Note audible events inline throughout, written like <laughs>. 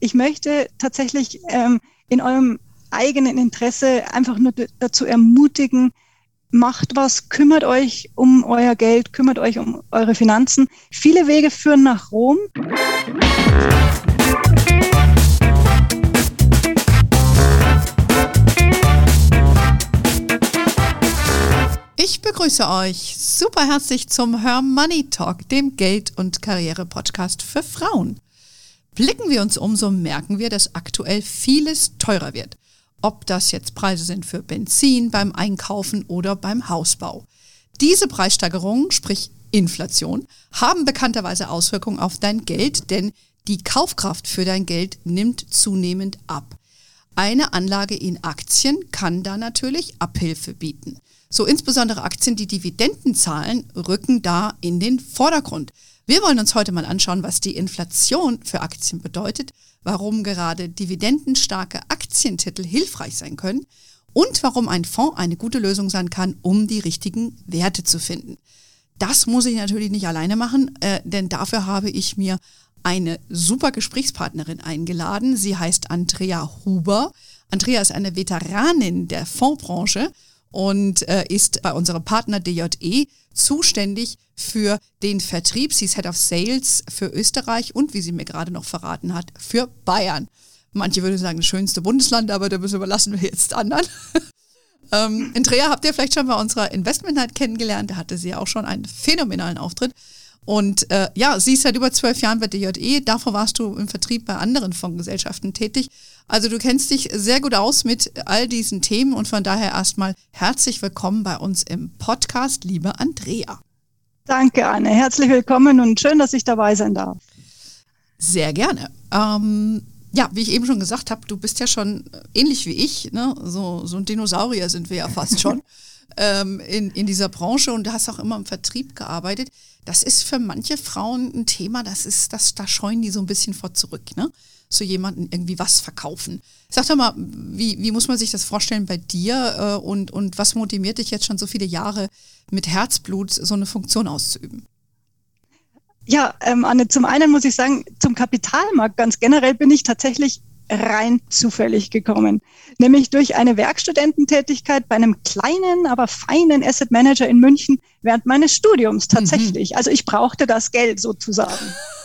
Ich möchte tatsächlich ähm, in eurem eigenen Interesse einfach nur dazu ermutigen, macht was, kümmert euch um euer Geld, kümmert euch um eure Finanzen. Viele Wege führen nach Rom. Ich begrüße euch super herzlich zum Her Money Talk, dem Geld- und Karriere-Podcast für Frauen. Blicken wir uns um, so merken wir, dass aktuell vieles teurer wird ob das jetzt Preise sind für Benzin beim Einkaufen oder beim Hausbau. Diese Preissteigerungen, sprich Inflation, haben bekannterweise Auswirkungen auf dein Geld, denn die Kaufkraft für dein Geld nimmt zunehmend ab. Eine Anlage in Aktien kann da natürlich Abhilfe bieten. So insbesondere Aktien, die Dividenden zahlen, rücken da in den Vordergrund. Wir wollen uns heute mal anschauen, was die Inflation für Aktien bedeutet warum gerade dividendenstarke Aktientitel hilfreich sein können und warum ein Fonds eine gute Lösung sein kann, um die richtigen Werte zu finden. Das muss ich natürlich nicht alleine machen, äh, denn dafür habe ich mir eine super Gesprächspartnerin eingeladen. Sie heißt Andrea Huber. Andrea ist eine Veteranin der Fondsbranche und äh, ist bei unserem Partner DJE zuständig für den Vertrieb. Sie ist Head of Sales für Österreich und, wie sie mir gerade noch verraten hat, für Bayern. Manche würden sagen, das schönste Bundesland, aber das überlassen wir jetzt anderen. <laughs> ähm, Andrea habt ihr vielleicht schon bei unserer Investment Night kennengelernt. Da hatte sie auch schon einen phänomenalen Auftritt. Und äh, ja, sie ist seit über zwölf Jahren bei DJE. Davor warst du im Vertrieb bei anderen Fondsgesellschaften tätig. Also du kennst dich sehr gut aus mit all diesen Themen und von daher erstmal herzlich willkommen bei uns im Podcast, liebe Andrea. Danke, Anne. Herzlich willkommen und schön, dass ich dabei sein darf. Sehr gerne. Ähm, ja, wie ich eben schon gesagt habe, du bist ja schon ähnlich wie ich, ne? so, so ein Dinosaurier sind wir ja fast <laughs> schon ähm, in, in dieser Branche und du hast auch immer im Vertrieb gearbeitet das ist für manche Frauen ein Thema, das ist, das, da scheuen die so ein bisschen vor zurück, ne? So jemanden irgendwie was verkaufen. Sag doch mal, wie, wie muss man sich das vorstellen bei dir äh, und, und was motiviert dich jetzt schon so viele Jahre mit Herzblut so eine Funktion auszuüben? Ja, ähm, Anne, zum einen muss ich sagen, zum Kapitalmarkt ganz generell bin ich tatsächlich rein zufällig gekommen. Nämlich durch eine Werkstudententätigkeit bei einem kleinen, aber feinen Asset Manager in München während meines Studiums mhm. tatsächlich. Mhm. Also ich brauchte das Geld sozusagen. <laughs>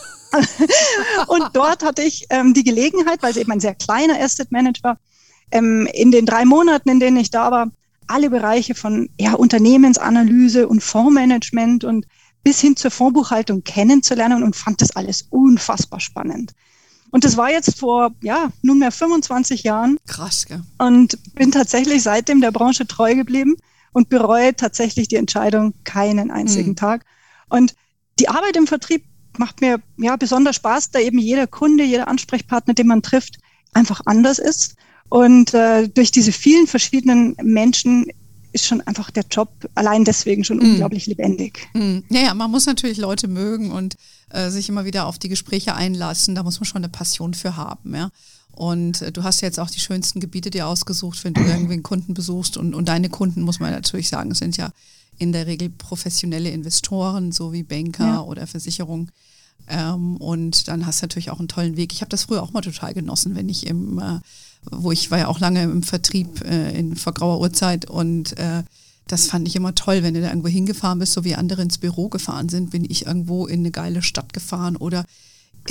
und dort hatte ich ähm, die Gelegenheit, weil es eben ein sehr kleiner Asset Manager war, ähm, in den drei Monaten, in denen ich da war, alle Bereiche von ja, Unternehmensanalyse und Fondsmanagement und bis hin zur Fondsbuchhaltung kennenzulernen und fand das alles unfassbar spannend. Und das war jetzt vor, ja, nunmehr 25 Jahren. Krass, gell? Und bin tatsächlich seitdem der Branche treu geblieben und bereue tatsächlich die Entscheidung keinen einzigen mhm. Tag. Und die Arbeit im Vertrieb macht mir ja besonders Spaß, da eben jeder Kunde, jeder Ansprechpartner, den man trifft, einfach anders ist. Und äh, durch diese vielen verschiedenen Menschen ist schon einfach der Job allein deswegen schon mm. unglaublich lebendig. Mm. Ja, ja, man muss natürlich Leute mögen und äh, sich immer wieder auf die Gespräche einlassen. Da muss man schon eine Passion für haben, ja. Und äh, du hast jetzt auch die schönsten Gebiete dir ausgesucht, wenn du <clears throat> irgendwie einen Kunden besuchst. Und, und deine Kunden, muss man natürlich sagen, sind ja in der Regel professionelle Investoren, so wie Banker ja. oder Versicherungen. Ähm, und dann hast du natürlich auch einen tollen Weg. Ich habe das früher auch mal total genossen, wenn ich im äh, wo ich war ja auch lange im Vertrieb äh, in vor grauer Uhrzeit und äh, das fand ich immer toll, wenn du da irgendwo hingefahren bist, so wie andere ins Büro gefahren sind, bin ich irgendwo in eine geile Stadt gefahren oder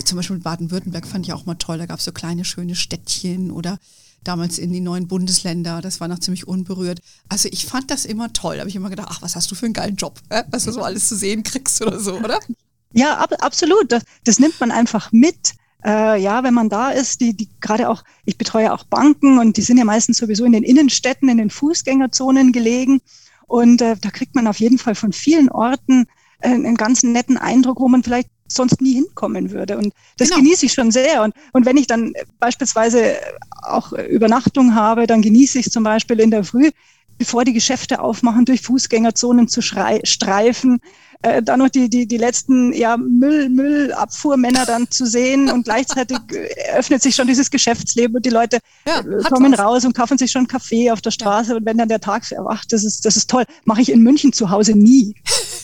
zum Beispiel Baden-Württemberg fand ich auch mal toll, da gab es so kleine schöne Städtchen oder damals in die neuen Bundesländer, das war noch ziemlich unberührt. Also ich fand das immer toll, da habe ich immer gedacht, ach, was hast du für einen geilen Job, äh? was du so alles zu sehen kriegst oder so, oder? Ja, ab, absolut, das, das nimmt man einfach mit äh, ja, wenn man da ist, die, die gerade auch, ich betreue auch Banken und die sind ja meistens sowieso in den Innenstädten, in den Fußgängerzonen gelegen. Und äh, da kriegt man auf jeden Fall von vielen Orten einen ganz netten Eindruck, wo man vielleicht sonst nie hinkommen würde. Und das genau. genieße ich schon sehr. Und, und wenn ich dann beispielsweise auch Übernachtung habe, dann genieße ich zum Beispiel in der Früh, bevor die Geschäfte aufmachen, durch Fußgängerzonen zu streifen, äh, da noch die, die, die letzten ja, Müll, Müllabfuhrmänner dann zu sehen und gleichzeitig <laughs> öffnet sich schon dieses Geschäftsleben und die Leute ja, äh, kommen was. raus und kaufen sich schon Kaffee auf der Straße ja. und wenn dann der Tag erwacht, das ist, das ist toll. Mache ich in München zu Hause nie.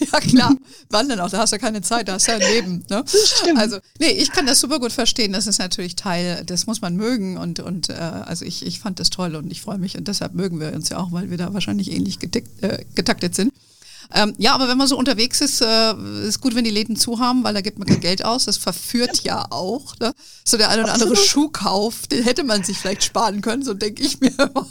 <laughs> ja klar, wann denn auch? Da hast du keine Zeit, da hast du ein Leben. Ne? Stimmt. Also, nee, ich kann das super gut verstehen. Das ist natürlich Teil, das muss man mögen und, und äh, also ich, ich fand das toll und ich freue mich und deshalb mögen wir uns ja auch, weil wir da wahrscheinlich ähnlich getickt, äh, getaktet sind. Ähm, ja, aber wenn man so unterwegs ist, äh, ist gut, wenn die Läden zu haben, weil da gibt man kein Geld aus. Das verführt ja auch. Ne? So der ein oder andere Schuhkauf, den hätte man sich vielleicht sparen können, so denke ich mir immer.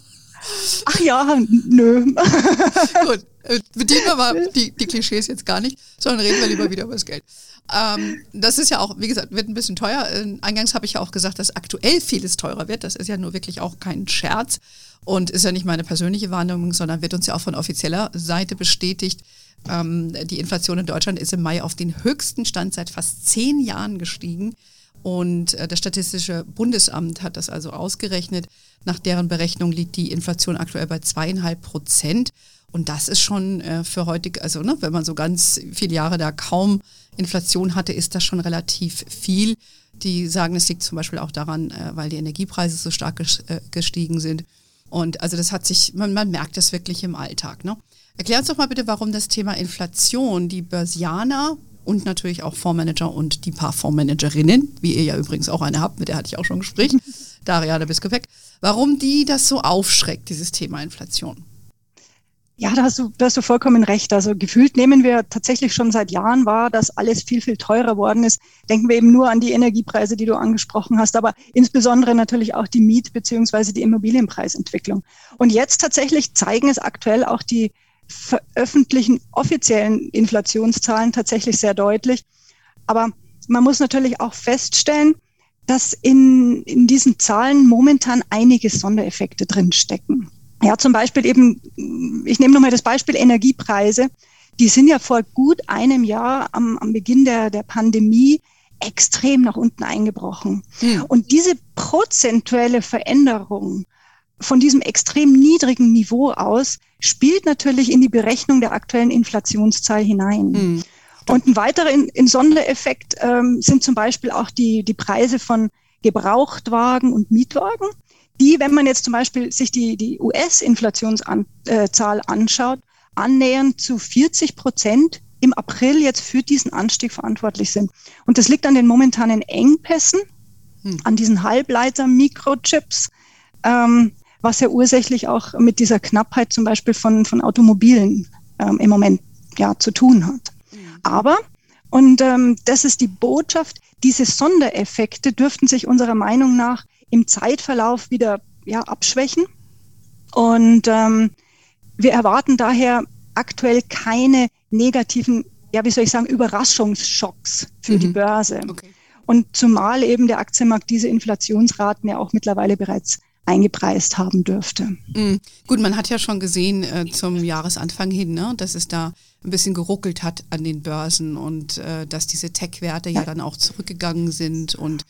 Ach ja, nö. <laughs> Gut, äh, bedienen wir mal die, die Klischees jetzt gar nicht, sondern reden wir lieber wieder über das Geld. Ähm, das ist ja auch, wie gesagt, wird ein bisschen teuer. Äh, eingangs habe ich ja auch gesagt, dass aktuell vieles teurer wird. Das ist ja nur wirklich auch kein Scherz und ist ja nicht meine persönliche Wahrnehmung, sondern wird uns ja auch von offizieller Seite bestätigt. Ähm, die Inflation in Deutschland ist im Mai auf den höchsten Stand seit fast zehn Jahren gestiegen. Und äh, das Statistische Bundesamt hat das also ausgerechnet. Nach deren Berechnung liegt die Inflation aktuell bei zweieinhalb Prozent. Und das ist schon äh, für heutig, also ne, wenn man so ganz viele Jahre da kaum Inflation hatte, ist das schon relativ viel. Die sagen, es liegt zum Beispiel auch daran, äh, weil die Energiepreise so stark äh, gestiegen sind. Und also das hat sich, man, man merkt das wirklich im Alltag. Ne? Erklär uns doch mal bitte, warum das Thema Inflation die Börsianer und natürlich auch Fondsmanager und die paar Fondsmanagerinnen, wie ihr ja übrigens auch eine habt, mit der hatte ich auch schon ein Gespräch, <laughs> Dariana Biskopek, warum die das so aufschreckt, dieses Thema Inflation. Ja, da hast, du, da hast du vollkommen recht. Also gefühlt nehmen wir tatsächlich schon seit Jahren wahr, dass alles viel, viel teurer worden ist. Denken wir eben nur an die Energiepreise, die du angesprochen hast, aber insbesondere natürlich auch die Miet- beziehungsweise die Immobilienpreisentwicklung. Und jetzt tatsächlich zeigen es aktuell auch die veröffentlichen offiziellen Inflationszahlen tatsächlich sehr deutlich. Aber man muss natürlich auch feststellen, dass in, in diesen Zahlen momentan einige Sondereffekte drinstecken. Ja, zum Beispiel eben, ich nehme nochmal das Beispiel Energiepreise. Die sind ja vor gut einem Jahr am, am Beginn der, der Pandemie extrem nach unten eingebrochen. Hm. Und diese prozentuelle Veränderung von diesem extrem niedrigen Niveau aus spielt natürlich in die Berechnung der aktuellen Inflationszahl hinein. Hm. Und ein weiterer in, in Sondereffekt ähm, sind zum Beispiel auch die, die Preise von Gebrauchtwagen und Mietwagen die, wenn man jetzt zum Beispiel sich die, die US-Inflationszahl anschaut, annähernd zu 40 Prozent im April jetzt für diesen Anstieg verantwortlich sind. Und das liegt an den momentanen Engpässen, hm. an diesen Halbleiter-Mikrochips, ähm, was ja ursächlich auch mit dieser Knappheit zum Beispiel von, von Automobilen ähm, im Moment ja, zu tun hat. Hm. Aber, und ähm, das ist die Botschaft, diese Sondereffekte dürften sich unserer Meinung nach im Zeitverlauf wieder ja, abschwächen. Und ähm, wir erwarten daher aktuell keine negativen, ja, wie soll ich sagen, Überraschungsschocks für mhm. die Börse. Okay. Und zumal eben der Aktienmarkt diese Inflationsraten ja auch mittlerweile bereits eingepreist haben dürfte. Mhm. Gut, man hat ja schon gesehen äh, zum Jahresanfang hin, ne, dass es da ein bisschen geruckelt hat an den Börsen und äh, dass diese Tech-Werte ja. ja dann auch zurückgegangen sind und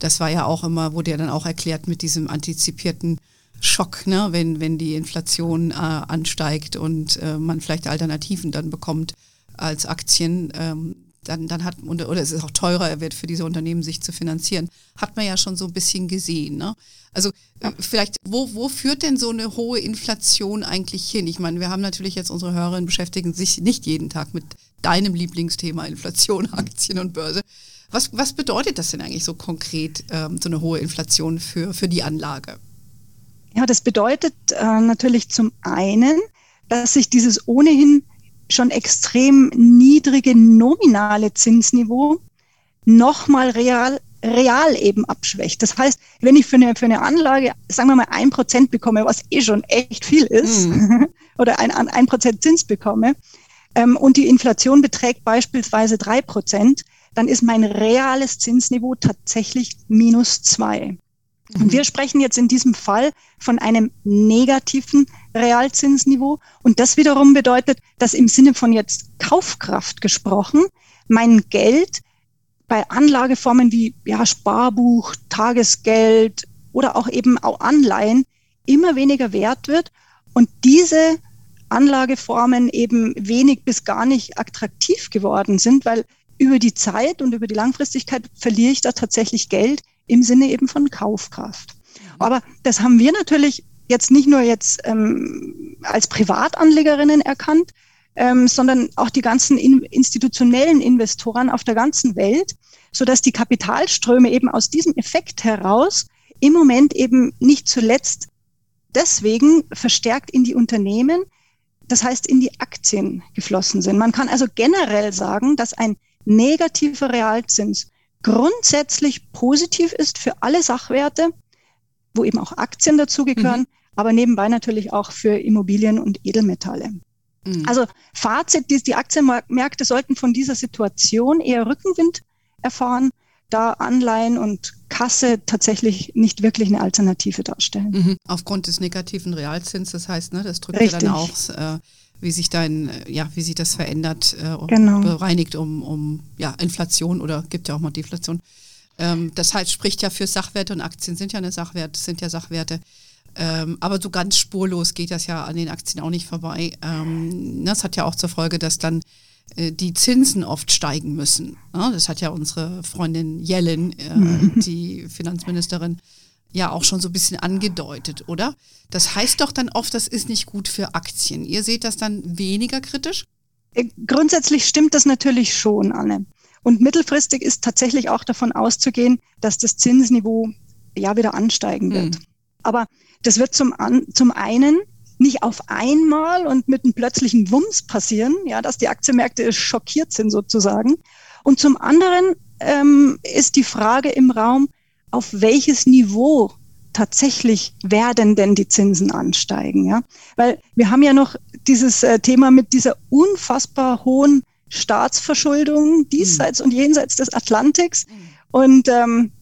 das war ja auch immer, wurde ja dann auch erklärt mit diesem antizipierten Schock, ne, wenn, wenn die Inflation äh, ansteigt und äh, man vielleicht Alternativen dann bekommt als Aktien, ähm, dann, dann hat, oder es ist auch teurer wird für diese Unternehmen, sich zu finanzieren, hat man ja schon so ein bisschen gesehen. Ne? Also äh, vielleicht, wo, wo führt denn so eine hohe Inflation eigentlich hin? Ich meine, wir haben natürlich jetzt unsere Hörerinnen beschäftigen sich nicht jeden Tag mit deinem Lieblingsthema Inflation, <laughs> Aktien und Börse. Was, was bedeutet das denn eigentlich so konkret, ähm, so eine hohe Inflation für, für die Anlage? Ja, das bedeutet äh, natürlich zum einen, dass sich dieses ohnehin schon extrem niedrige nominale Zinsniveau nochmal real, real eben abschwächt. Das heißt, wenn ich für eine, für eine Anlage, sagen wir mal, ein Prozent bekomme, was eh schon echt viel ist, mhm. <laughs> oder ein, ein Prozent Zins bekomme, ähm, und die Inflation beträgt beispielsweise drei Prozent, dann ist mein reales Zinsniveau tatsächlich minus zwei. Und mhm. wir sprechen jetzt in diesem Fall von einem negativen Realzinsniveau. Und das wiederum bedeutet, dass im Sinne von jetzt Kaufkraft gesprochen, mein Geld bei Anlageformen wie ja, Sparbuch, Tagesgeld oder auch eben auch Anleihen immer weniger wert wird und diese Anlageformen eben wenig bis gar nicht attraktiv geworden sind, weil über die Zeit und über die Langfristigkeit verliere ich da tatsächlich Geld im Sinne eben von Kaufkraft. Aber das haben wir natürlich jetzt nicht nur jetzt ähm, als Privatanlegerinnen erkannt, ähm, sondern auch die ganzen in, institutionellen Investoren auf der ganzen Welt, so dass die Kapitalströme eben aus diesem Effekt heraus im Moment eben nicht zuletzt deswegen verstärkt in die Unternehmen, das heißt in die Aktien geflossen sind. Man kann also generell sagen, dass ein negativer Realzins grundsätzlich positiv ist für alle Sachwerte, wo eben auch Aktien dazugehören, mhm. aber nebenbei natürlich auch für Immobilien und Edelmetalle. Mhm. Also Fazit, die, die Aktienmärkte sollten von dieser Situation eher Rückenwind erfahren, da Anleihen und Kasse tatsächlich nicht wirklich eine Alternative darstellen. Mhm. Aufgrund des negativen Realzins, das heißt, ne, das drückt ja dann auch, äh, wie sich dein, ja, wie sich das verändert, äh, genau. bereinigt um, um ja, Inflation oder gibt ja auch mal Deflation. Ähm, das heißt, spricht ja für Sachwerte und Aktien sind ja eine Sachwert, sind ja Sachwerte. Ähm, aber so ganz spurlos geht das ja an den Aktien auch nicht vorbei. Ähm, das hat ja auch zur Folge, dass dann äh, die Zinsen oft steigen müssen. Ja, das hat ja unsere Freundin Yellen, äh, <laughs> die Finanzministerin, ja auch schon so ein bisschen angedeutet, oder? Das heißt doch dann oft, das ist nicht gut für Aktien. Ihr seht das dann weniger kritisch? Äh, grundsätzlich stimmt das natürlich schon, Anne. Und mittelfristig ist tatsächlich auch davon auszugehen, dass das Zinsniveau ja wieder ansteigen wird. Mhm. Aber das wird zum, an, zum einen nicht auf einmal und mit einem plötzlichen Wumms passieren, ja, dass die Aktienmärkte schockiert sind sozusagen. Und zum anderen ähm, ist die Frage im Raum, auf welches Niveau tatsächlich werden denn die Zinsen ansteigen, ja? Weil wir haben ja noch dieses äh, Thema mit dieser unfassbar hohen Staatsverschuldung diesseits mhm. und jenseits des Atlantiks. Und ähm,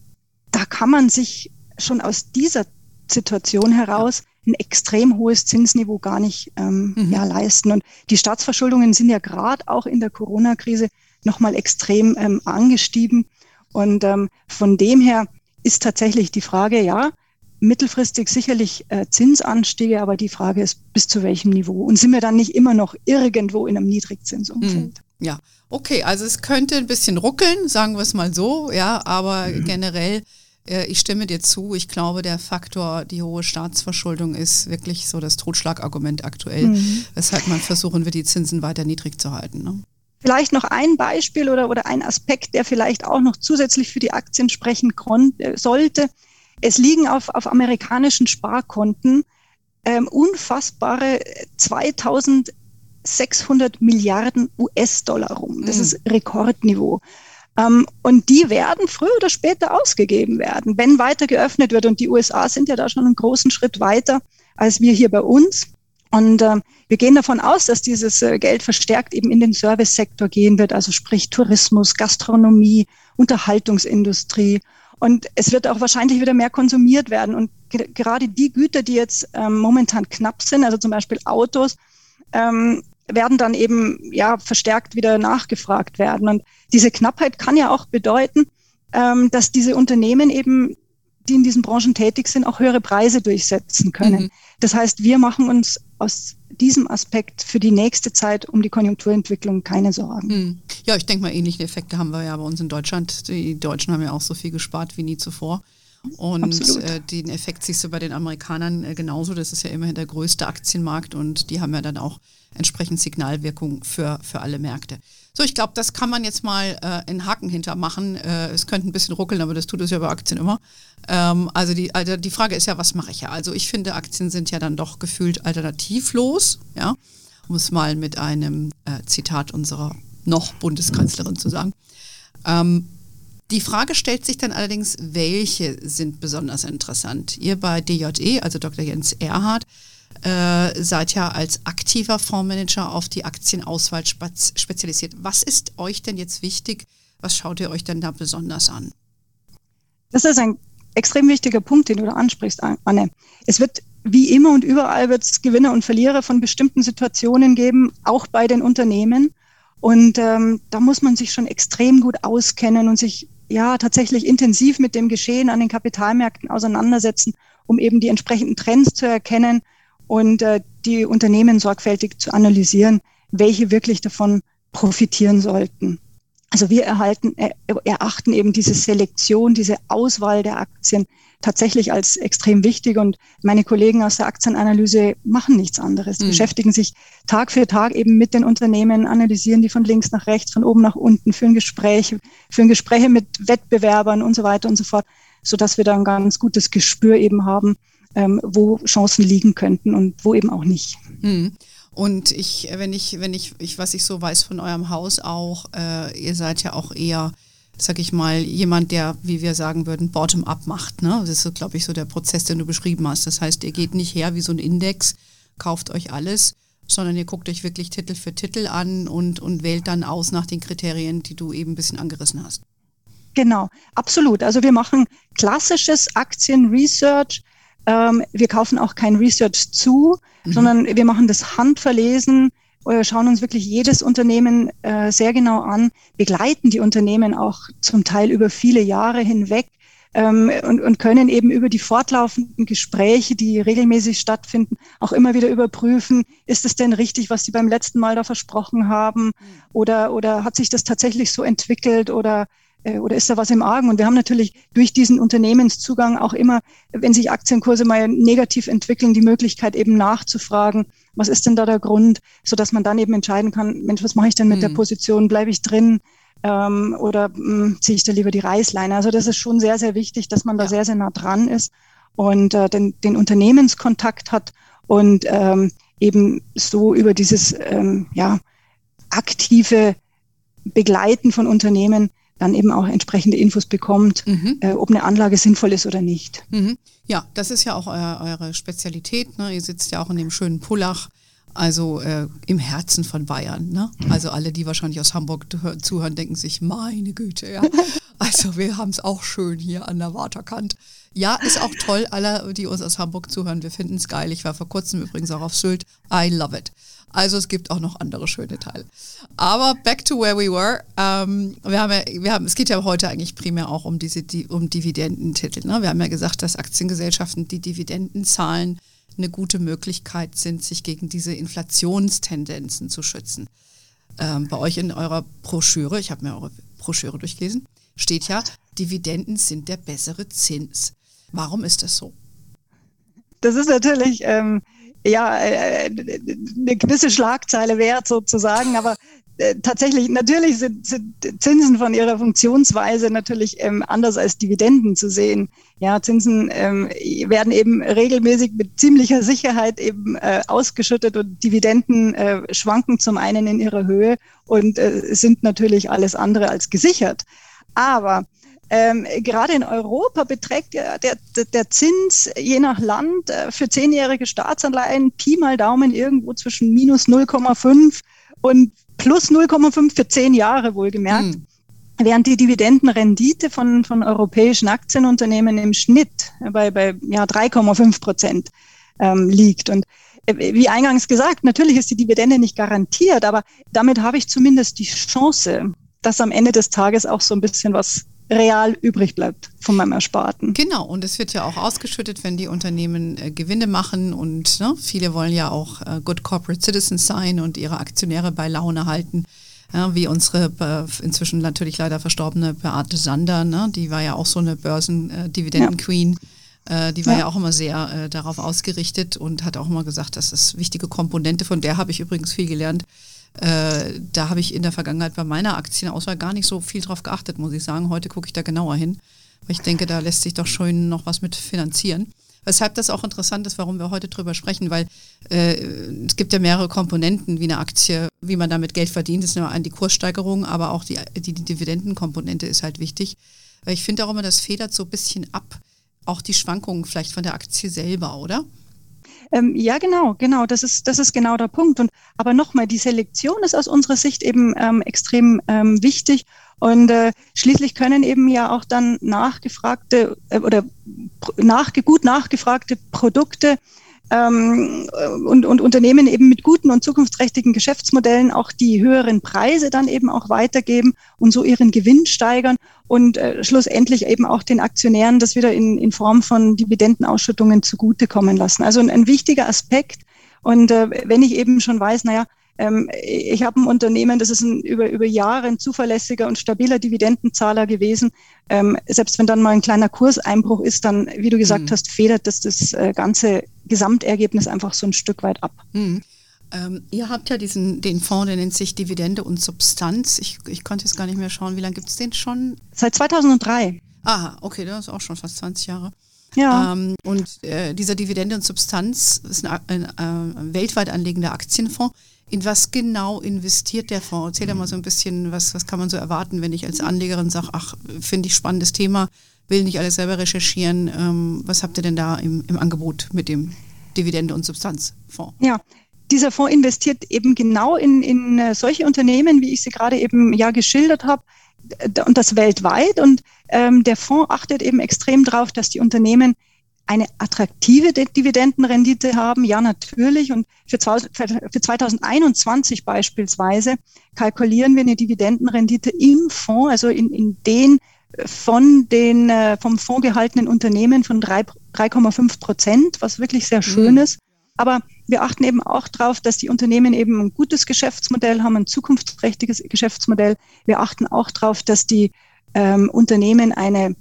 da kann man sich schon aus dieser Situation heraus ein extrem hohes Zinsniveau gar nicht ähm, mhm. ja, leisten. Und die Staatsverschuldungen sind ja gerade auch in der Corona-Krise nochmal extrem ähm, angestiegen. Und ähm, von dem her ist tatsächlich die Frage, ja, mittelfristig sicherlich äh, Zinsanstiege, aber die Frage ist, bis zu welchem Niveau? Und sind wir dann nicht immer noch irgendwo in einem Niedrigzinsumfeld? Mhm. Ja, okay, also es könnte ein bisschen ruckeln, sagen wir es mal so, ja, aber mhm. generell äh, ich stimme dir zu. Ich glaube, der Faktor, die hohe Staatsverschuldung ist wirklich so das Totschlagargument aktuell, mhm. weshalb man versuchen wird, die Zinsen weiter niedrig zu halten. Ne? Vielleicht noch ein Beispiel oder, oder ein Aspekt, der vielleicht auch noch zusätzlich für die Aktien sprechen äh, sollte. Es liegen auf, auf amerikanischen Sparkonten ähm, unfassbare 2600 Milliarden US-Dollar rum. Das mhm. ist Rekordniveau. Ähm, und die werden früher oder später ausgegeben werden, wenn weiter geöffnet wird. Und die USA sind ja da schon einen großen Schritt weiter als wir hier bei uns. Und äh, wir gehen davon aus, dass dieses äh, Geld verstärkt eben in den Servicesektor gehen wird, also sprich Tourismus, Gastronomie, Unterhaltungsindustrie. Und es wird auch wahrscheinlich wieder mehr konsumiert werden. Und gerade die Güter, die jetzt ähm, momentan knapp sind, also zum Beispiel Autos, ähm, werden dann eben ja verstärkt wieder nachgefragt werden. Und diese Knappheit kann ja auch bedeuten, ähm, dass diese Unternehmen eben, die in diesen Branchen tätig sind, auch höhere Preise durchsetzen können. Mhm. Das heißt, wir machen uns aus diesem Aspekt für die nächste Zeit um die Konjunkturentwicklung keine Sorgen. Mhm. Ja, ich denke mal, ähnliche Effekte haben wir ja bei uns in Deutschland. Die Deutschen haben ja auch so viel gespart wie nie zuvor. Und äh, den Effekt siehst du bei den Amerikanern äh, genauso. Das ist ja immerhin der größte Aktienmarkt und die haben ja dann auch entsprechend Signalwirkung für, für alle Märkte. So, ich glaube, das kann man jetzt mal äh, in Haken hintermachen. Äh, es könnte ein bisschen ruckeln, aber das tut es ja bei Aktien immer. Ähm, also, die, also die Frage ist ja, was mache ich ja? Also ich finde, Aktien sind ja dann doch gefühlt alternativlos, ja, um es mal mit einem äh, Zitat unserer noch Bundeskanzlerin zu sagen. Ähm, die Frage stellt sich dann allerdings, welche sind besonders interessant? Ihr bei DJE, also Dr. Jens Erhard, äh, seid ja als aktiver Fondsmanager auf die Aktienauswahl spezialisiert. Was ist euch denn jetzt wichtig? Was schaut ihr euch denn da besonders an? Das ist ein extrem wichtiger Punkt, den du da ansprichst, Anne. Es wird wie immer und überall wird es Gewinner und Verlierer von bestimmten Situationen geben, auch bei den Unternehmen. Und ähm, da muss man sich schon extrem gut auskennen und sich ja tatsächlich intensiv mit dem Geschehen an den Kapitalmärkten auseinandersetzen, um eben die entsprechenden Trends zu erkennen und äh, die Unternehmen sorgfältig zu analysieren, welche wirklich davon profitieren sollten. Also wir erhalten, erachten eben diese Selektion, diese Auswahl der Aktien tatsächlich als extrem wichtig. Und meine Kollegen aus der Aktienanalyse machen nichts anderes, mhm. beschäftigen sich Tag für Tag eben mit den Unternehmen, analysieren die von links nach rechts, von oben nach unten, führen Gespräche, führen Gespräche mit Wettbewerbern und so weiter und so fort, so dass wir da ein ganz gutes Gespür eben haben, ähm, wo Chancen liegen könnten und wo eben auch nicht. Mhm. Und ich, wenn ich, wenn ich, ich, was ich so weiß von eurem Haus auch, äh, ihr seid ja auch eher sag ich mal, jemand, der, wie wir sagen würden, bottom-up macht. Ne? Das ist, glaube ich, so der Prozess, den du beschrieben hast. Das heißt, ihr geht nicht her wie so ein Index, kauft euch alles, sondern ihr guckt euch wirklich Titel für Titel an und, und wählt dann aus nach den Kriterien, die du eben ein bisschen angerissen hast. Genau, absolut. Also wir machen klassisches Aktien-Research. Ähm, wir kaufen auch kein Research zu, mhm. sondern wir machen das handverlesen wir schauen uns wirklich jedes Unternehmen äh, sehr genau an, begleiten die Unternehmen auch zum Teil über viele Jahre hinweg ähm, und, und können eben über die fortlaufenden Gespräche, die regelmäßig stattfinden, auch immer wieder überprüfen, ist es denn richtig, was Sie beim letzten Mal da versprochen haben oder, oder hat sich das tatsächlich so entwickelt oder äh, oder ist da was im Argen? Und wir haben natürlich durch diesen Unternehmenszugang auch immer, wenn sich Aktienkurse mal negativ entwickeln, die Möglichkeit eben nachzufragen, was ist denn da der Grund, so dass man dann eben entscheiden kann, Mensch, was mache ich denn mit mhm. der Position? Bleibe ich drin? Ähm, oder mh, hm, ziehe ich da lieber die Reißleine? Also das ist schon sehr, sehr wichtig, dass man da ja. sehr, sehr nah dran ist und äh, den, den Unternehmenskontakt hat und ähm, eben so über dieses ähm, ja, aktive Begleiten von Unternehmen dann eben auch entsprechende Infos bekommt, mhm. äh, ob eine Anlage sinnvoll ist oder nicht. Mhm. Ja, das ist ja auch euer, eure Spezialität. Ne? Ihr sitzt ja auch in dem schönen Pullach, also äh, im Herzen von Bayern. Ne? Also alle, die wahrscheinlich aus Hamburg zuhören, denken sich, meine Güte, ja. <laughs> Also wir haben es auch schön hier an der Waterkant. Ja, ist auch toll. Alle, die uns aus Hamburg zuhören, wir finden es geil. Ich war vor kurzem übrigens auch auf Sylt. I love it. Also es gibt auch noch andere schöne Teile. Aber back to where we were. Ähm, wir haben ja, wir haben, es geht ja heute eigentlich primär auch um diese die, um Dividendentitel. Ne? Wir haben ja gesagt, dass Aktiengesellschaften, die Dividenden zahlen, eine gute Möglichkeit sind, sich gegen diese Inflationstendenzen zu schützen. Ähm, bei euch in eurer Broschüre, ich habe mir eure Broschüre durchgelesen, steht ja, Dividenden sind der bessere Zins. Warum ist das so? Das ist natürlich ähm, ja, äh, eine gewisse Schlagzeile wert sozusagen, aber äh, tatsächlich, natürlich sind, sind Zinsen von ihrer Funktionsweise natürlich ähm, anders als Dividenden zu sehen. Ja, Zinsen ähm, werden eben regelmäßig mit ziemlicher Sicherheit eben äh, ausgeschüttet und Dividenden äh, schwanken zum einen in ihrer Höhe und äh, sind natürlich alles andere als gesichert. Aber ähm, gerade in Europa beträgt ja der, der Zins je nach Land äh, für zehnjährige Staatsanleihen Pi mal Daumen irgendwo zwischen minus 0,5 und plus 0,5 für zehn Jahre wohlgemerkt. Hm. Während die Dividendenrendite von, von europäischen Aktienunternehmen im Schnitt bei, bei ja, 3,5 Prozent ähm, liegt. Und äh, wie eingangs gesagt, natürlich ist die Dividende nicht garantiert, aber damit habe ich zumindest die Chance, dass am Ende des Tages auch so ein bisschen was real übrig bleibt von meinem Ersparten. Genau, und es wird ja auch ausgeschüttet, wenn die Unternehmen äh, Gewinne machen und ne, viele wollen ja auch äh, Good Corporate Citizens sein und ihre Aktionäre bei Laune halten. Ja, wie unsere äh, inzwischen natürlich leider verstorbene Beate Sander, ne, die war ja auch so eine Börsen-Dividenden-Queen. Ja. Äh, die war ja. ja. auch immer sehr äh, darauf ausgerichtet und hat auch immer gesagt, das ist wichtige Komponente. Von der habe ich übrigens viel gelernt äh, da habe ich in der Vergangenheit bei meiner Aktienauswahl gar nicht so viel drauf geachtet, muss ich sagen. Heute gucke ich da genauer hin, weil ich denke, da lässt sich doch schon noch was mit finanzieren. Weshalb das auch interessant ist, warum wir heute drüber sprechen, weil äh, es gibt ja mehrere Komponenten wie eine Aktie, wie man damit Geld verdient, ist nur an die Kurssteigerung, aber auch die, die, die Dividendenkomponente ist halt wichtig. Weil ich finde auch immer, das federt so ein bisschen ab, auch die Schwankungen vielleicht von der Aktie selber, oder? Ähm, ja, genau, genau. Das ist, das ist genau der Punkt. Und aber nochmal, die Selektion ist aus unserer Sicht eben ähm, extrem ähm, wichtig. Und äh, schließlich können eben ja auch dann nachgefragte äh, oder nach, gut nachgefragte Produkte ähm, und, und Unternehmen eben mit guten und zukunftsträchtigen Geschäftsmodellen auch die höheren Preise dann eben auch weitergeben und so ihren Gewinn steigern und äh, schlussendlich eben auch den Aktionären das wieder in, in Form von Dividendenausschüttungen zugutekommen lassen. Also ein, ein wichtiger Aspekt Und äh, wenn ich eben schon weiß, naja, ähm, ich habe ein Unternehmen, das ist ein, über, über Jahre ein zuverlässiger und stabiler Dividendenzahler gewesen. Ähm, selbst wenn dann mal ein kleiner Kurseinbruch ist, dann, wie du gesagt mhm. hast, federt das das äh, ganze Gesamtergebnis einfach so ein Stück weit ab. Mhm. Ähm, ihr habt ja diesen, den Fonds, der nennt sich Dividende und Substanz. Ich, ich konnte jetzt gar nicht mehr schauen, wie lange gibt es den schon? Seit 2003. Aha, okay, das ist auch schon fast 20 Jahre. Ja. Ähm, und äh, dieser Dividende und Substanz ist ein, ein, ein, weltweit anlegender Aktienfonds. In was genau investiert der Fonds? Erzähl doch mal so ein bisschen, was, was kann man so erwarten, wenn ich als Anlegerin sage, ach, finde ich spannendes Thema, will nicht alles selber recherchieren. Ähm, was habt ihr denn da im, im Angebot mit dem Dividende- und Substanzfonds? Ja, dieser Fonds investiert eben genau in, in äh, solche Unternehmen, wie ich sie gerade eben ja geschildert habe, und das weltweit. Und ähm, der Fonds achtet eben extrem darauf, dass die Unternehmen eine attraktive Dividendenrendite haben, ja natürlich. Und für 2021 beispielsweise kalkulieren wir eine Dividendenrendite im Fonds, also in, in den von den äh, vom Fonds gehaltenen Unternehmen von 3,5 Prozent, was wirklich sehr schön mhm. ist. Aber wir achten eben auch darauf, dass die Unternehmen eben ein gutes Geschäftsmodell haben, ein zukunftsträchtiges Geschäftsmodell. Wir achten auch darauf, dass die ähm, Unternehmen eine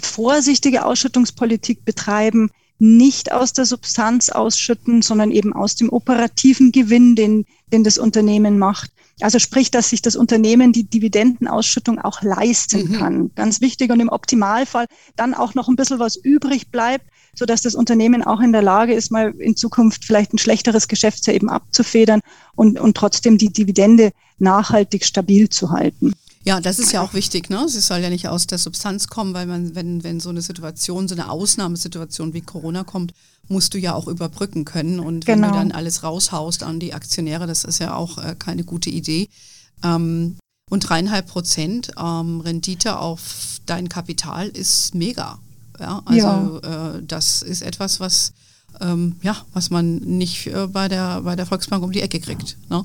vorsichtige Ausschüttungspolitik betreiben, nicht aus der Substanz ausschütten, sondern eben aus dem operativen Gewinn, den, den das Unternehmen macht. Also sprich, dass sich das Unternehmen die Dividendenausschüttung auch leisten mhm. kann. Ganz wichtig und im Optimalfall dann auch noch ein bisschen was übrig bleibt, so dass das Unternehmen auch in der Lage ist, mal in Zukunft vielleicht ein schlechteres Geschäftsjahr eben abzufedern und, und trotzdem die Dividende nachhaltig stabil zu halten. Ja, das ist ja auch wichtig, ne? Sie soll ja nicht aus der Substanz kommen, weil man, wenn, wenn so eine Situation, so eine Ausnahmesituation wie Corona kommt, musst du ja auch überbrücken können. Und wenn du genau. dann alles raushaust an die Aktionäre, das ist ja auch äh, keine gute Idee. Ähm, und dreieinhalb Prozent ähm, Rendite auf dein Kapital ist mega. Ja, also ja. Äh, das ist etwas, was ähm, ja, was man nicht äh, bei der bei der Volksbank um die Ecke kriegt. Ne?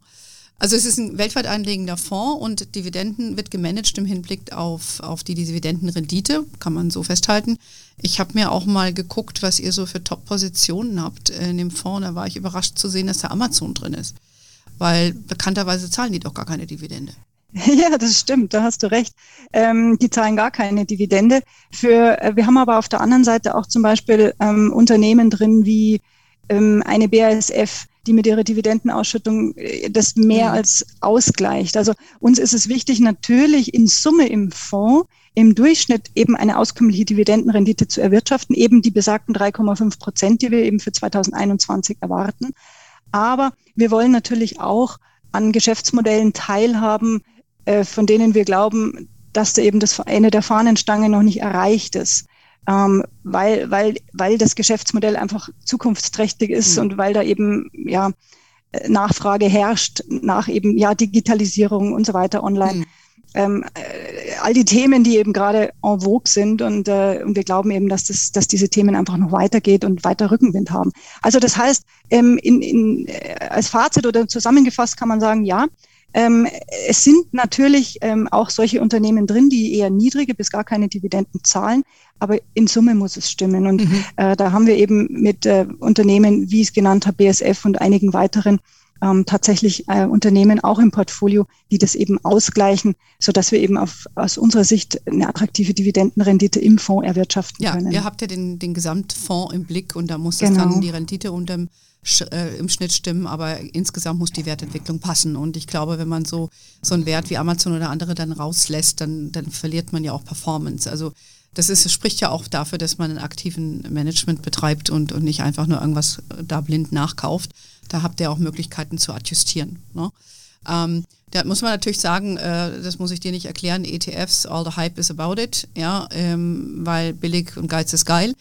Also es ist ein weltweit anlegender Fonds und Dividenden wird gemanagt im Hinblick auf, auf die Dividendenrendite, kann man so festhalten. Ich habe mir auch mal geguckt, was ihr so für Top-Positionen habt in dem Fonds. Da war ich überrascht zu sehen, dass da Amazon drin ist. Weil bekannterweise zahlen die doch gar keine Dividende. <laughs> Ja, das stimmt, da hast du recht. Ähm, die zahlen gar keine Dividende. Für, äh, wir haben aber auf der anderen Seite auch zum Beispiel ähm, Unternehmen drin wie ähm, eine BASF, die mit ihrer Dividendenausschüttung äh, das mehr mhm. als ausgleicht. Also uns ist es wichtig, natürlich in Summe im Fonds im Durchschnitt eben eine auskömmliche Dividendenrendite zu erwirtschaften, eben die besagten 3,5 Prozent, die wir eben für 2021 erwarten. Aber wir wollen natürlich auch an Geschäftsmodellen teilhaben, äh, von denen wir glauben, dass da eben das Ende der Fahnenstange noch nicht erreicht ist ähm, weil, weil, weil das Geschäftsmodell einfach zukunftsträchtig ist mhm. und weil da eben ja Nachfrage herrscht nach eben ja Digitalisierung und so weiter online. Mhm. Ähm, äh, all die Themen, die eben gerade en vogue sind und, äh, und wir glauben eben, dass, das, dass diese Themen einfach noch weitergeht und weiter Rückenwind haben. Also das heißt, ähm, in, in, äh, als Fazit oder zusammengefasst kann man sagen, ja, ähm, es sind natürlich ähm, auch solche Unternehmen drin, die eher niedrige bis gar keine Dividenden zahlen, aber in Summe muss es stimmen. Und mhm. äh, da haben wir eben mit äh, Unternehmen, wie ich es genannt habe, BSF und einigen weiteren, ähm, tatsächlich äh, Unternehmen auch im Portfolio, die das eben ausgleichen, so dass wir eben auf, aus unserer Sicht eine attraktive Dividendenrendite im Fonds erwirtschaften ja, können. Ihr habt ja den, den Gesamtfonds im Blick und da muss das genau. dann die Rendite unterm äh, im Schnitt stimmen, aber insgesamt muss die Wertentwicklung passen. Und ich glaube, wenn man so, so einen Wert wie Amazon oder andere dann rauslässt, dann, dann verliert man ja auch Performance. Also das ist, spricht ja auch dafür, dass man einen aktiven Management betreibt und, und nicht einfach nur irgendwas da blind nachkauft. Da habt ihr auch Möglichkeiten zu adjustieren. Ne? Ähm, da muss man natürlich sagen, äh, das muss ich dir nicht erklären, ETFs, all the hype is about it, ja, ähm, weil billig und Geiz ist geil.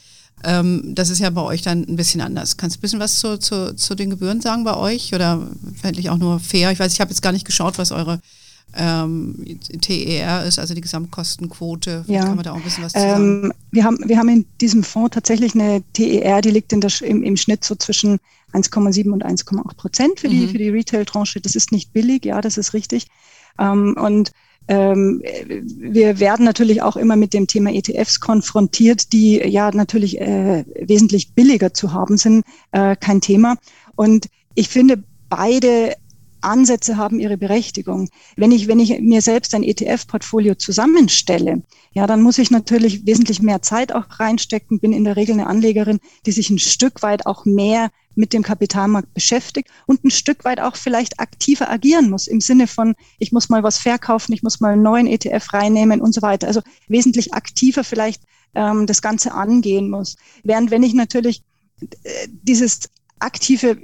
Ähm, das ist ja bei euch dann ein bisschen anders. Kannst du ein bisschen was zu, zu, zu den Gebühren sagen bei euch? Oder fände ich auch nur fair? Ich weiß, ich habe jetzt gar nicht geschaut, was eure ähm, TER ist, also die Gesamtkostenquote. Ja. Kann man da auch ein bisschen was zu sagen? Ähm, wir, haben, wir haben in diesem Fonds tatsächlich eine TER, die liegt in der, im, im Schnitt so zwischen 1,7 und 1,8 Prozent für die, mhm. für die Retail-Tranche. Das ist nicht billig, ja, das ist richtig. Ähm, und ähm, wir werden natürlich auch immer mit dem Thema ETFs konfrontiert, die ja natürlich äh, wesentlich billiger zu haben sind, äh, kein Thema. Und ich finde, beide Ansätze haben ihre Berechtigung. Wenn ich, wenn ich mir selbst ein ETF-Portfolio zusammenstelle, ja, dann muss ich natürlich wesentlich mehr Zeit auch reinstecken, bin in der Regel eine Anlegerin, die sich ein Stück weit auch mehr mit dem Kapitalmarkt beschäftigt und ein Stück weit auch vielleicht aktiver agieren muss im Sinne von, ich muss mal was verkaufen, ich muss mal einen neuen ETF reinnehmen und so weiter. Also wesentlich aktiver vielleicht ähm, das Ganze angehen muss. Während wenn ich natürlich äh, dieses aktive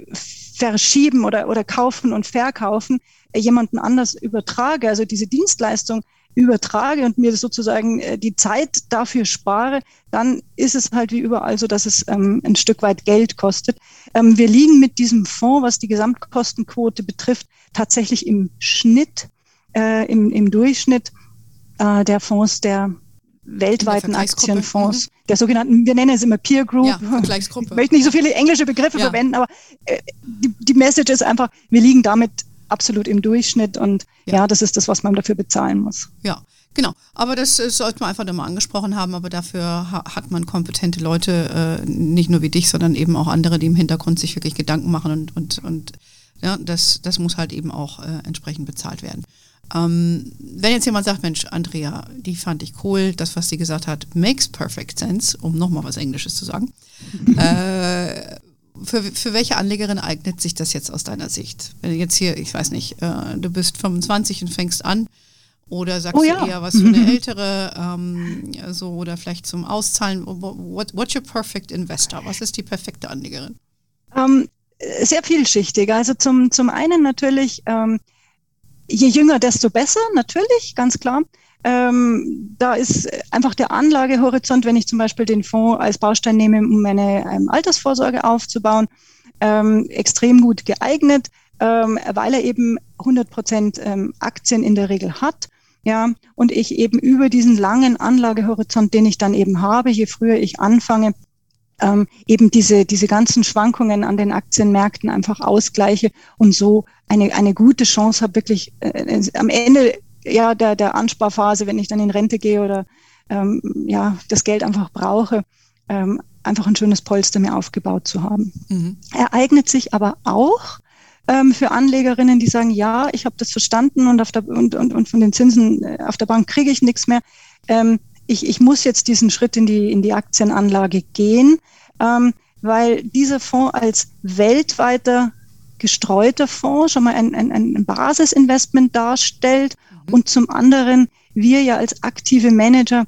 Verschieben oder, oder Kaufen und Verkaufen äh, jemanden anders übertrage, also diese Dienstleistung übertrage und mir sozusagen äh, die Zeit dafür spare, dann ist es halt wie überall so, dass es ähm, ein Stück weit Geld kostet. Ähm, wir liegen mit diesem Fonds, was die Gesamtkostenquote betrifft, tatsächlich im Schnitt, äh, im, im Durchschnitt äh, der Fonds der weltweiten Aktienfonds, mhm. der sogenannten, wir nennen es immer Peer Group. Ja, Vergleichsgruppe. <laughs> Ich möchte nicht so viele englische Begriffe ja. verwenden, aber äh, die, die Message ist einfach, wir liegen damit absolut im Durchschnitt und ja. ja, das ist das, was man dafür bezahlen muss. Ja, Genau, aber das äh, sollte man einfach nochmal angesprochen haben, aber dafür ha hat man kompetente Leute, äh, nicht nur wie dich, sondern eben auch andere, die im Hintergrund sich wirklich Gedanken machen und, und, und ja, das, das muss halt eben auch äh, entsprechend bezahlt werden. Ähm, wenn jetzt jemand sagt, Mensch, Andrea, die fand ich cool, das, was sie gesagt hat, makes perfect sense, um nochmal was Englisches zu sagen. <laughs> äh, für, für welche Anlegerin eignet sich das jetzt aus deiner Sicht? Wenn jetzt hier, ich weiß nicht, äh, du bist 25 und fängst an, oder sagst oh, ja. du eher was für eine <laughs> ältere, ähm, so oder vielleicht zum Auszahlen? What, what's your perfect investor? Was ist die perfekte Anlegerin? Ähm, sehr vielschichtig. Also zum, zum einen natürlich ähm, je jünger, desto besser, natürlich, ganz klar. Ähm, da ist einfach der Anlagehorizont, wenn ich zum Beispiel den Fonds als Baustein nehme, um meine ähm, Altersvorsorge aufzubauen, ähm, extrem gut geeignet, ähm, weil er eben 100 Prozent ähm, Aktien in der Regel hat. Ja, und ich eben über diesen langen Anlagehorizont, den ich dann eben habe, je früher ich anfange, ähm, eben diese, diese ganzen Schwankungen an den Aktienmärkten einfach ausgleiche und so eine, eine gute Chance habe, wirklich äh, äh, am Ende ja, der, der Ansparphase, wenn ich dann in Rente gehe oder ähm, ja, das Geld einfach brauche, ähm, einfach ein schönes Polster mir aufgebaut zu haben. Mhm. Er eignet sich aber auch ähm, für Anlegerinnen, die sagen, ja, ich habe das verstanden und, auf der, und, und, und von den Zinsen äh, auf der Bank kriege ich nichts mehr. Ähm, ich, ich muss jetzt diesen Schritt in die, in die Aktienanlage gehen, ähm, weil dieser Fonds als weltweiter gestreuter Fonds schon mal ein, ein, ein Basisinvestment darstellt mhm. und zum anderen wir ja als aktive Manager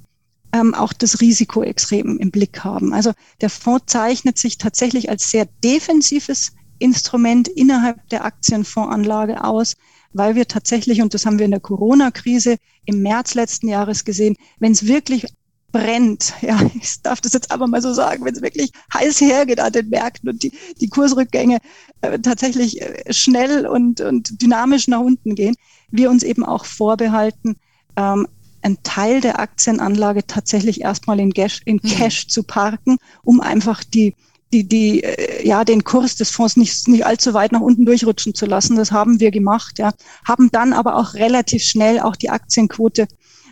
ähm, auch das Risiko extrem im Blick haben. Also der Fonds zeichnet sich tatsächlich als sehr defensives Instrument innerhalb der Aktienfondsanlage aus, weil wir tatsächlich, und das haben wir in der Corona-Krise im März letzten Jahres gesehen, wenn es wirklich brennt, <laughs> ja, ich darf das jetzt aber mal so sagen, wenn es wirklich heiß hergeht an den Märkten und die, die Kursrückgänge äh, tatsächlich äh, schnell und, und dynamisch nach unten gehen, wir uns eben auch vorbehalten, ähm, einen Teil der Aktienanlage tatsächlich erstmal in Cash, in mhm. Cash mhm. zu parken, um einfach die, die, die, äh, ja, den Kurs des Fonds nicht, nicht allzu weit nach unten durchrutschen zu lassen. Das haben wir gemacht, ja. Haben dann aber auch relativ schnell auch die Aktienquote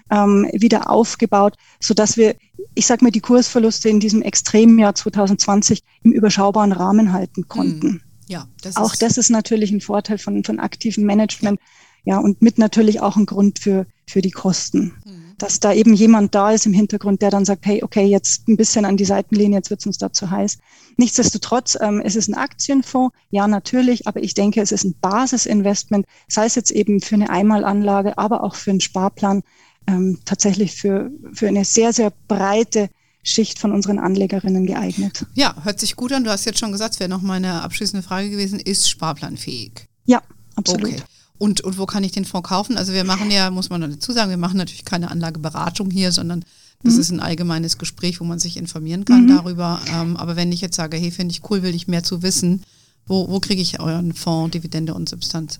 ähm, wieder aufgebaut, so dass wir, ich sag mal, die Kursverluste in diesem extremen Jahr 2020 im überschaubaren Rahmen halten konnten. Hm. Ja, das auch ist das ist natürlich ein Vorteil von, von aktivem Management. Ja. ja, und mit natürlich auch ein Grund für, für die Kosten. Hm dass da eben jemand da ist im Hintergrund, der dann sagt, hey, okay, jetzt ein bisschen an die Seitenlinie, jetzt wird es uns da zu heiß. Nichtsdestotrotz, ähm, es ist ein Aktienfonds, ja natürlich, aber ich denke, es ist ein Basisinvestment, sei es jetzt eben für eine Einmalanlage, aber auch für einen Sparplan, ähm, tatsächlich für, für eine sehr, sehr breite Schicht von unseren Anlegerinnen geeignet. Ja, hört sich gut an. Du hast jetzt schon gesagt, es wäre noch meine abschließende Frage gewesen, ist sparplanfähig? Ja, absolut. Okay. Und, und wo kann ich den Fonds kaufen? Also wir machen ja, muss man dazu sagen, wir machen natürlich keine Anlageberatung hier, sondern das mhm. ist ein allgemeines Gespräch, wo man sich informieren kann mhm. darüber. Ähm, aber wenn ich jetzt sage, hey, finde ich cool, will ich mehr zu wissen, wo, wo kriege ich euren Fonds, Dividende und Substanz?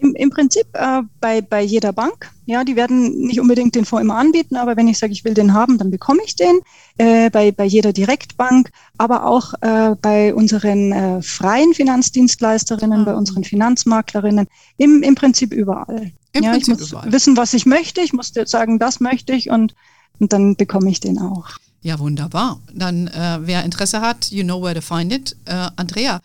Im, im Prinzip äh, bei, bei jeder Bank. Ja, die werden nicht unbedingt den Fonds immer anbieten, aber wenn ich sage, ich will den haben, dann bekomme ich den. Äh, bei, bei jeder Direktbank, aber auch äh, bei unseren äh, freien Finanzdienstleisterinnen, bei unseren Finanzmaklerinnen, im, im Prinzip überall. Im ja, Prinzip ich muss überall. wissen, was ich möchte. Ich muss sagen, das möchte ich und, und dann bekomme ich den auch. Ja, wunderbar. Dann, äh, wer Interesse hat, you know where to find it. Äh, Andrea,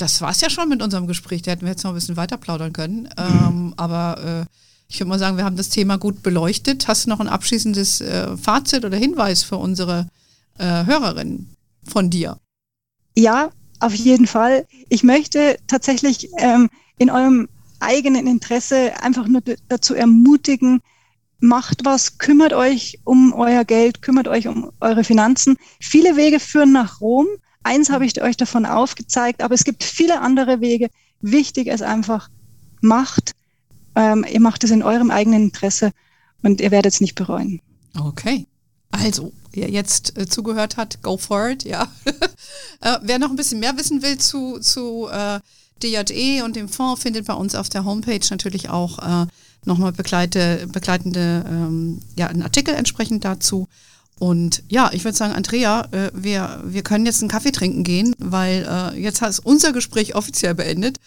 das war es ja schon mit unserem Gespräch. Da hätten wir jetzt noch ein bisschen weiter plaudern können. Ähm, aber äh, ich würde mal sagen, wir haben das Thema gut beleuchtet. Hast du noch ein abschließendes äh, Fazit oder Hinweis für unsere äh, Hörerinnen von dir? Ja, auf jeden Fall. Ich möchte tatsächlich ähm, in eurem eigenen Interesse einfach nur dazu ermutigen, macht was, kümmert euch um euer Geld, kümmert euch um eure Finanzen. Viele Wege führen nach Rom. Eins habe ich euch davon aufgezeigt, aber es gibt viele andere Wege. Wichtig ist einfach, macht. Ähm, ihr macht es in eurem eigenen Interesse und ihr werdet es nicht bereuen. Okay. Also, wer jetzt äh, zugehört hat, go for it, ja. <laughs> äh, wer noch ein bisschen mehr wissen will zu, zu äh, DJE und dem Fonds, findet bei uns auf der Homepage natürlich auch äh, nochmal begleite, begleitende ähm, ja, einen Artikel entsprechend dazu. Und ja, ich würde sagen, Andrea, äh, wir, wir können jetzt einen Kaffee trinken gehen, weil äh, jetzt ist unser Gespräch offiziell beendet.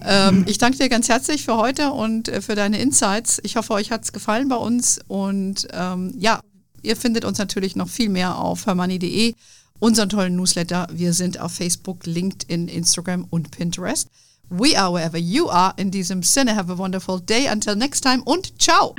Ähm, <laughs> ich danke dir ganz herzlich für heute und äh, für deine Insights. Ich hoffe, euch hat es gefallen bei uns. Und ähm, ja, ihr findet uns natürlich noch viel mehr auf hermoney.de, unseren tollen Newsletter. Wir sind auf Facebook, LinkedIn, Instagram und Pinterest. We are wherever you are. In diesem Sinne, have a wonderful day. Until next time und ciao.